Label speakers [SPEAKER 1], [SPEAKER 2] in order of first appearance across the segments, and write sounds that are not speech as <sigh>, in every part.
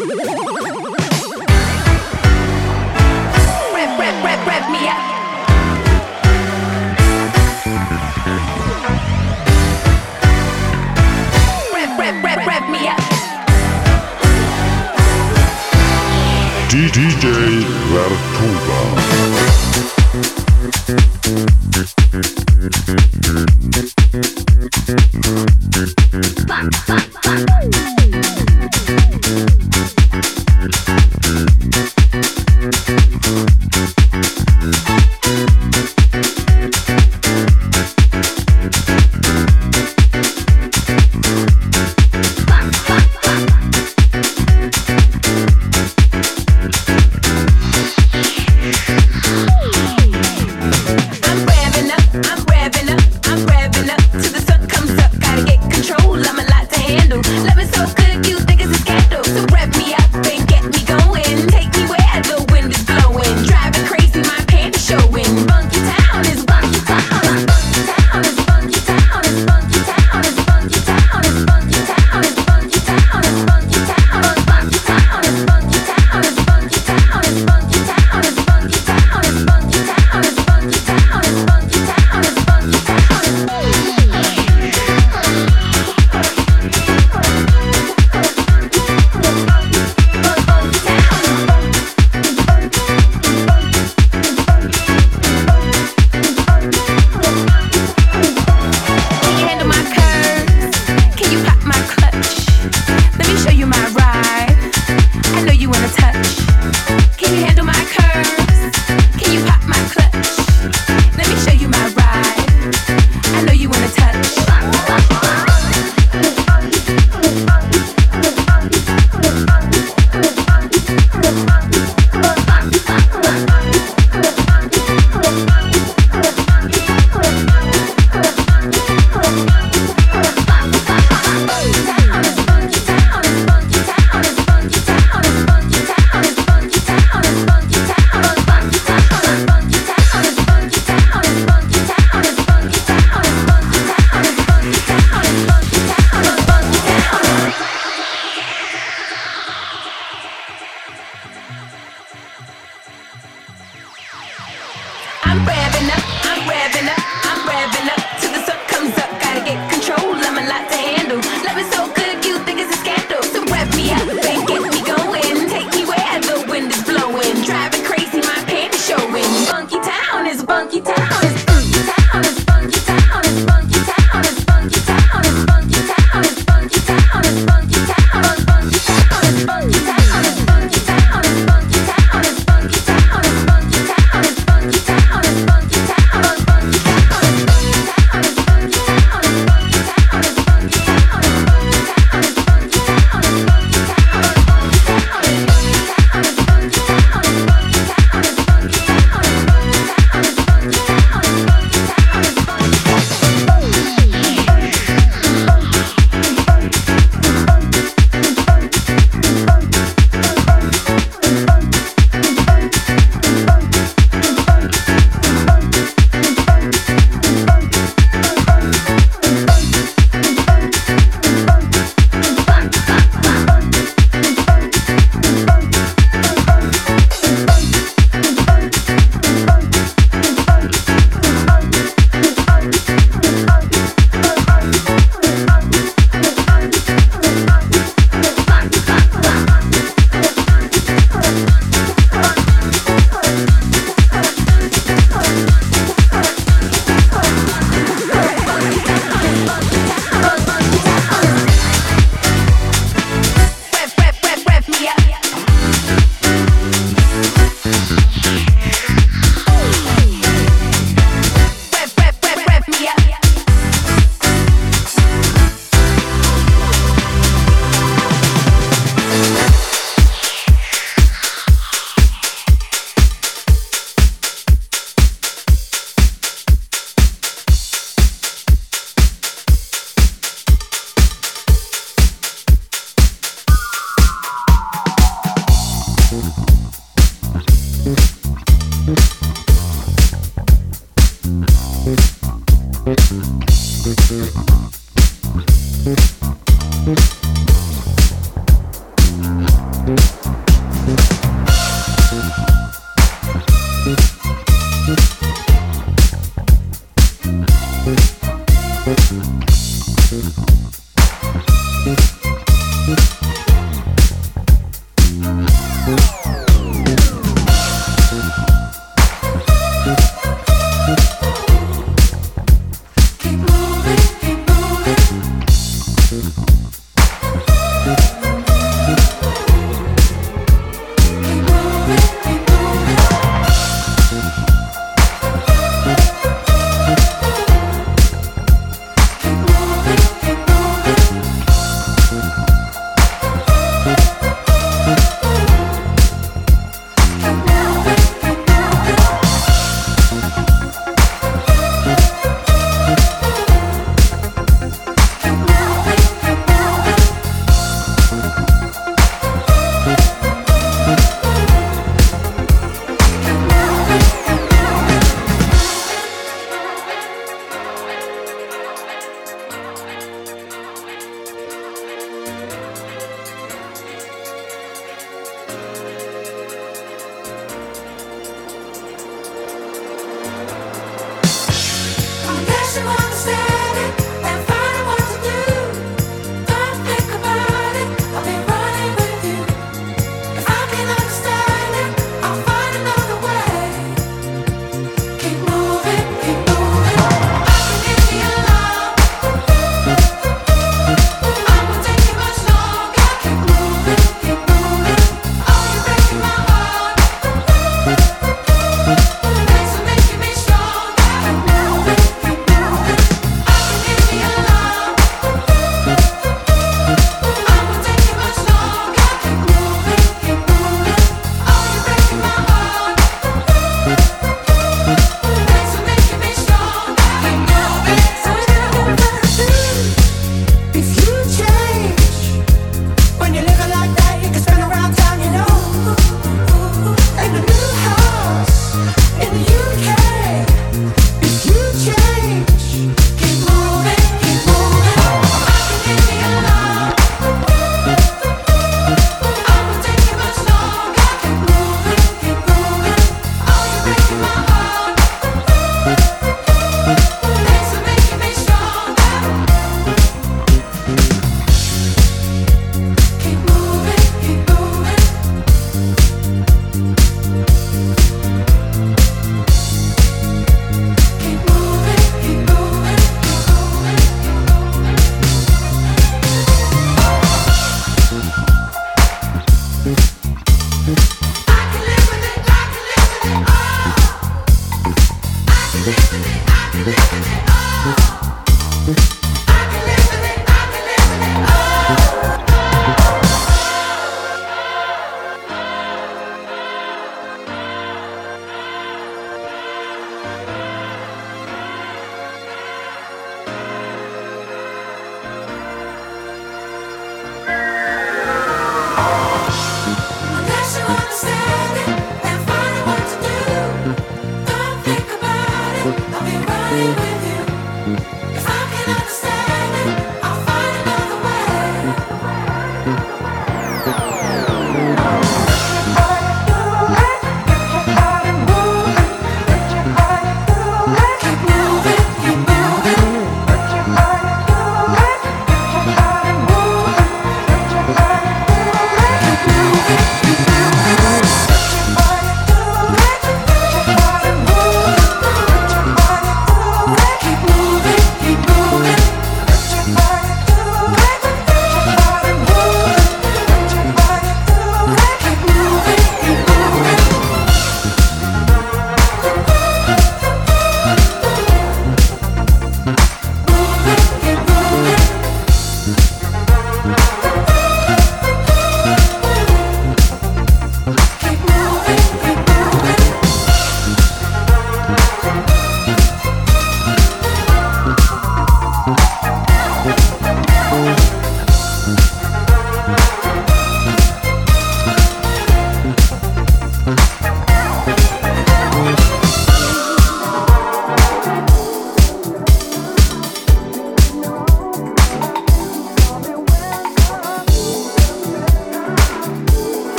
[SPEAKER 1] Thank <laughs>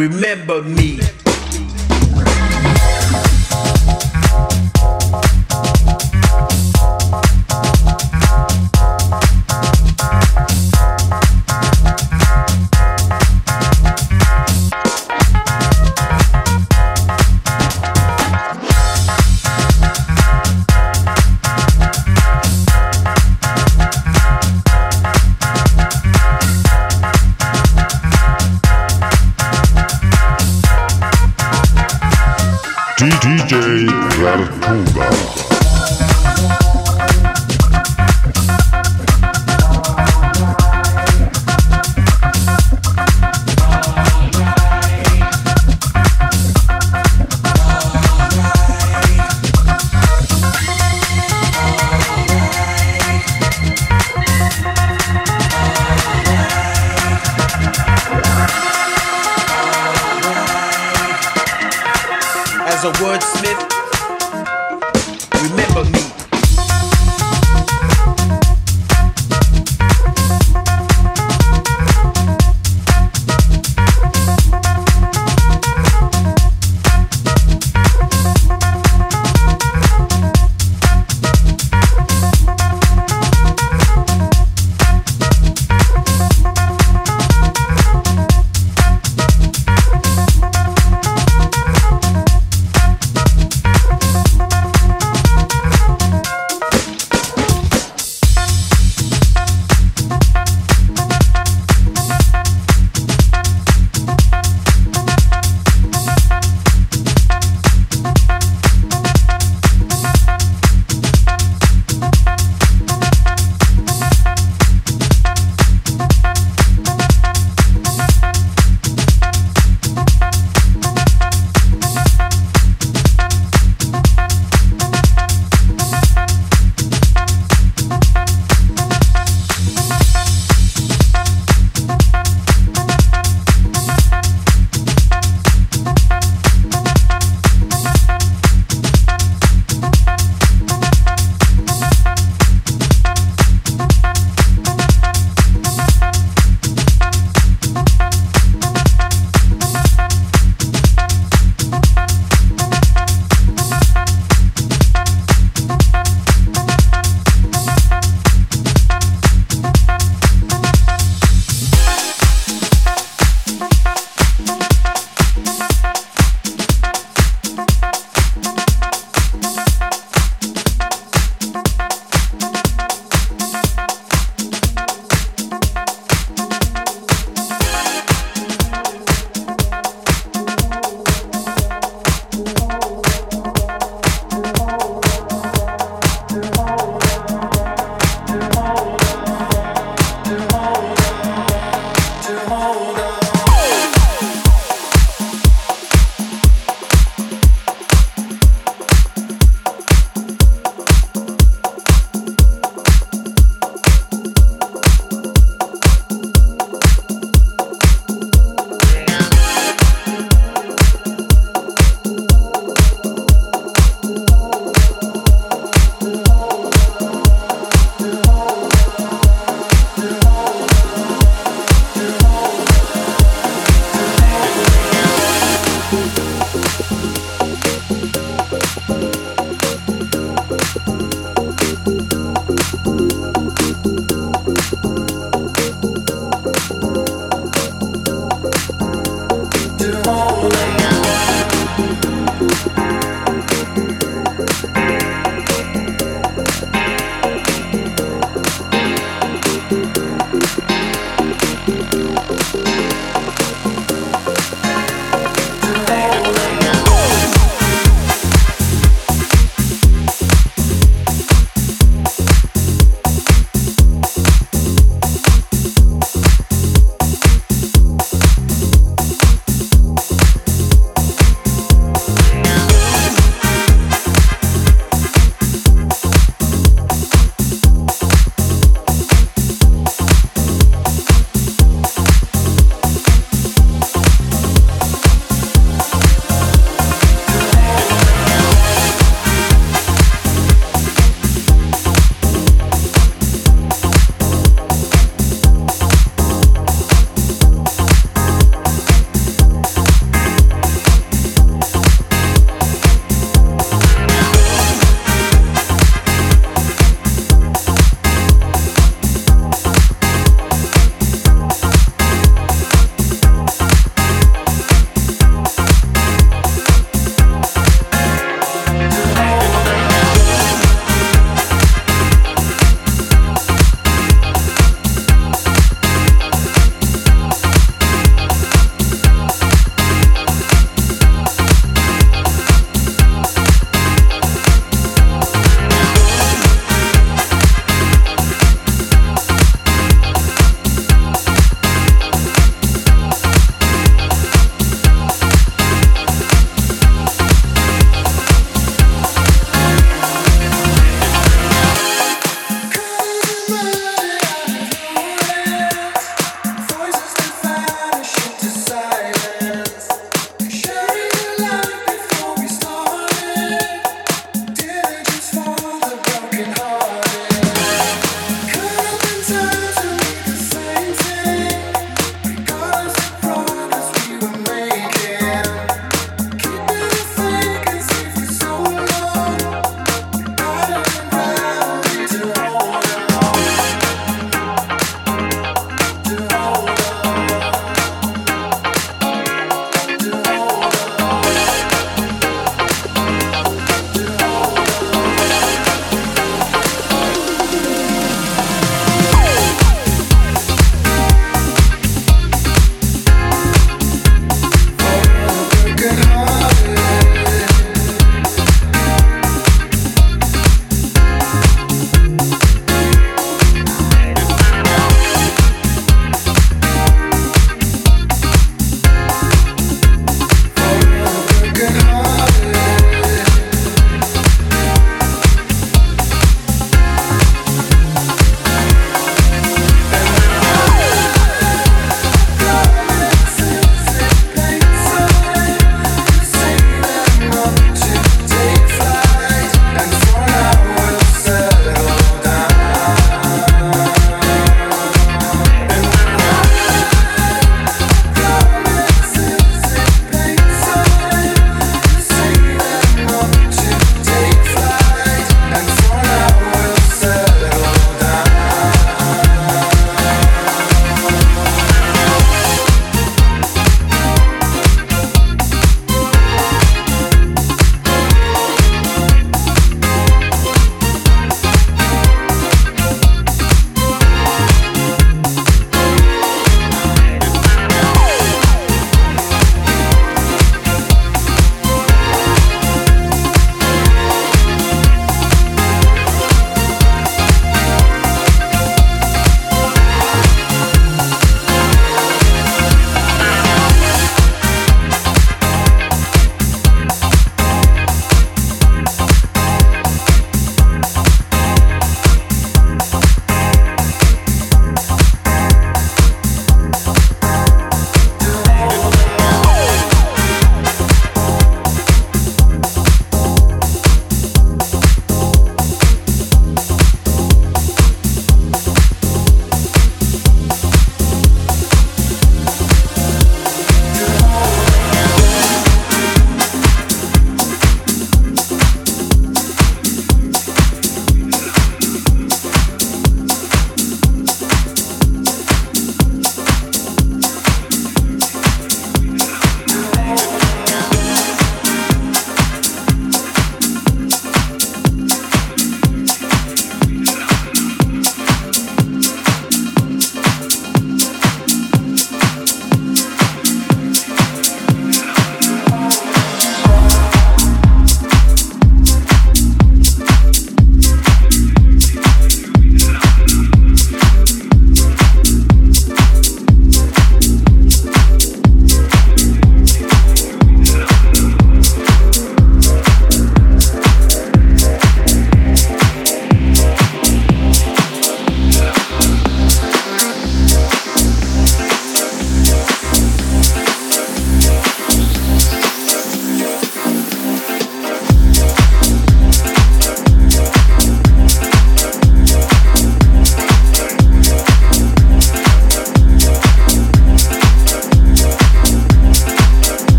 [SPEAKER 2] remember me.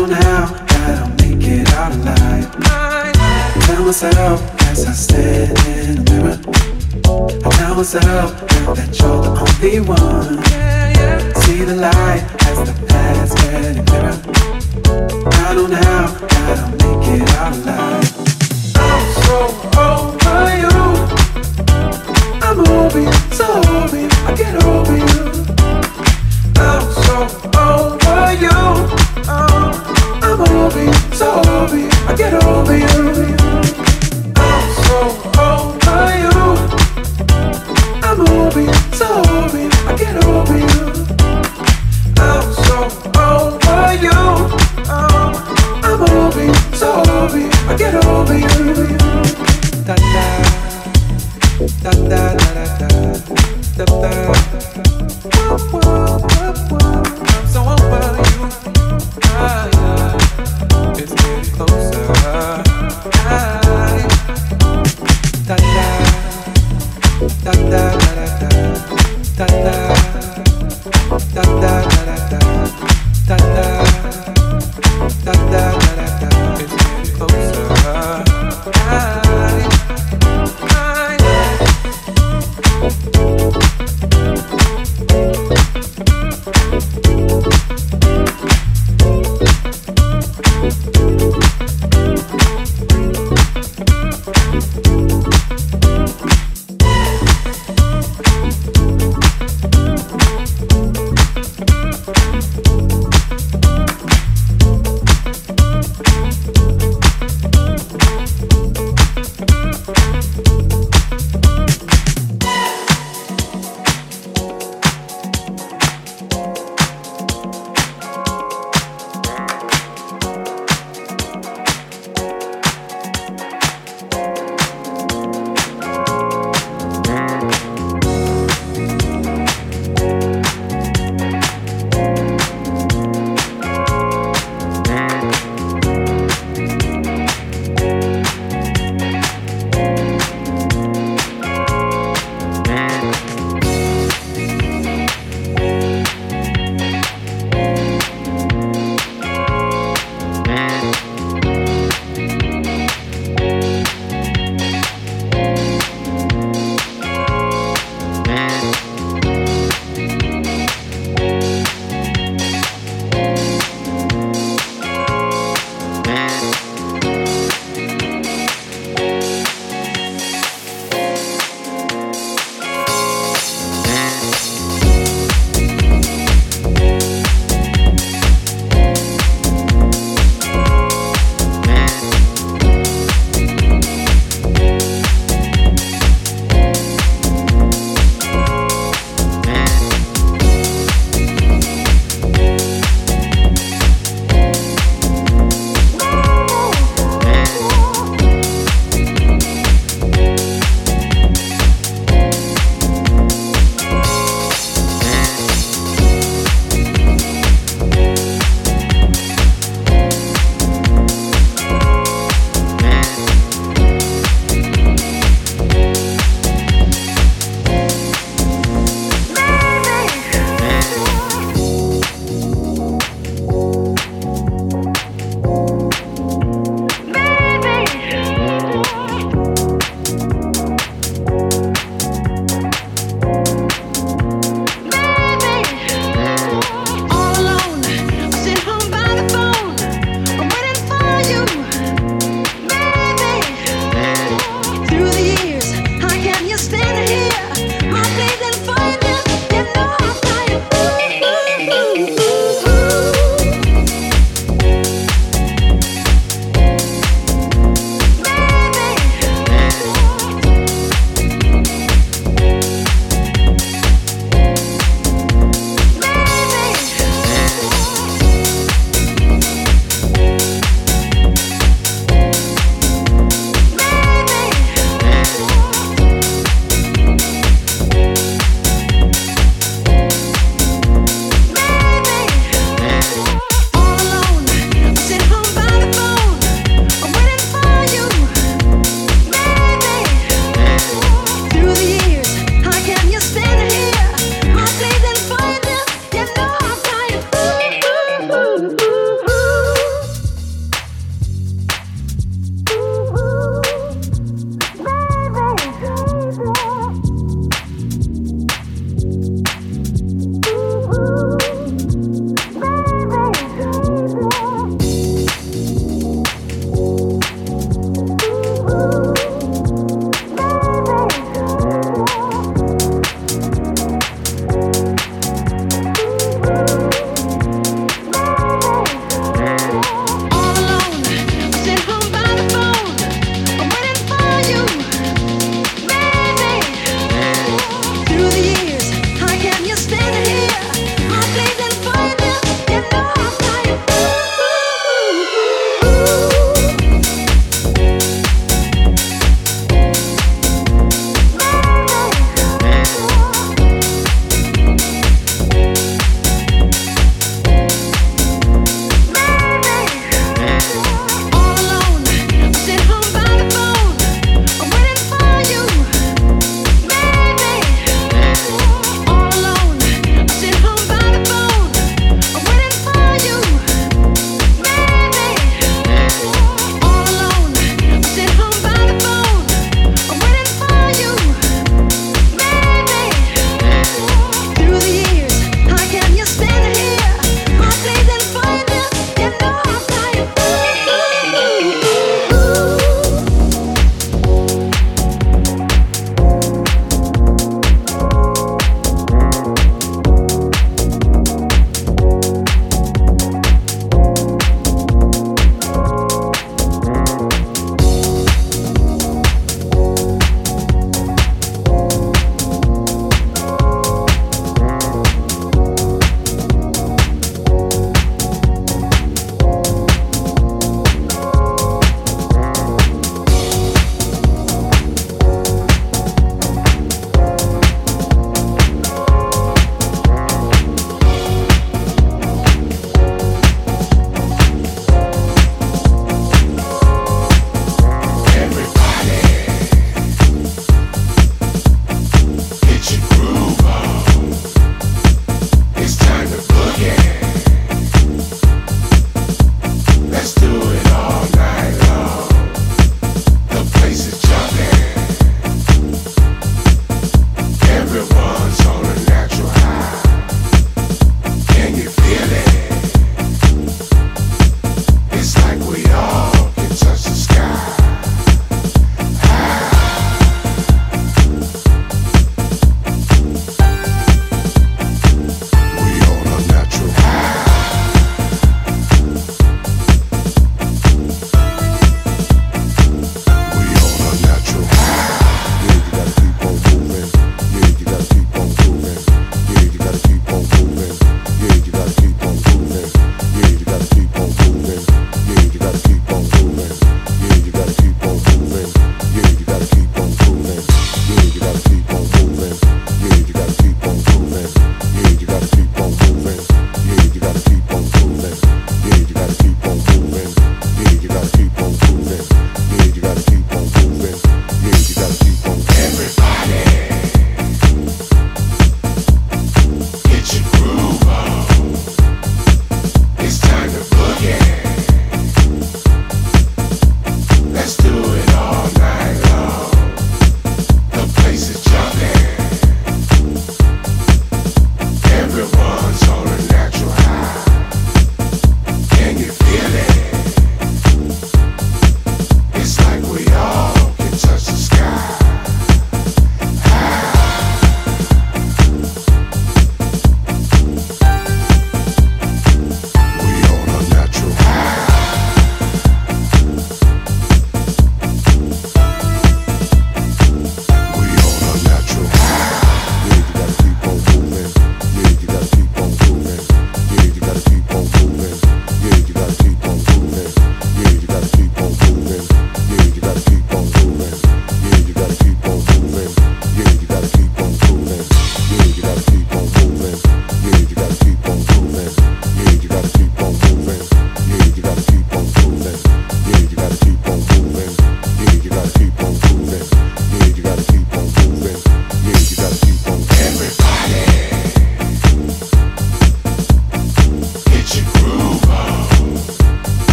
[SPEAKER 3] on how, how to make it out alive. I tell myself as I stand in the mirror. I tell myself that you're the only one. See the light.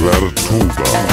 [SPEAKER 4] DJ Vertuga.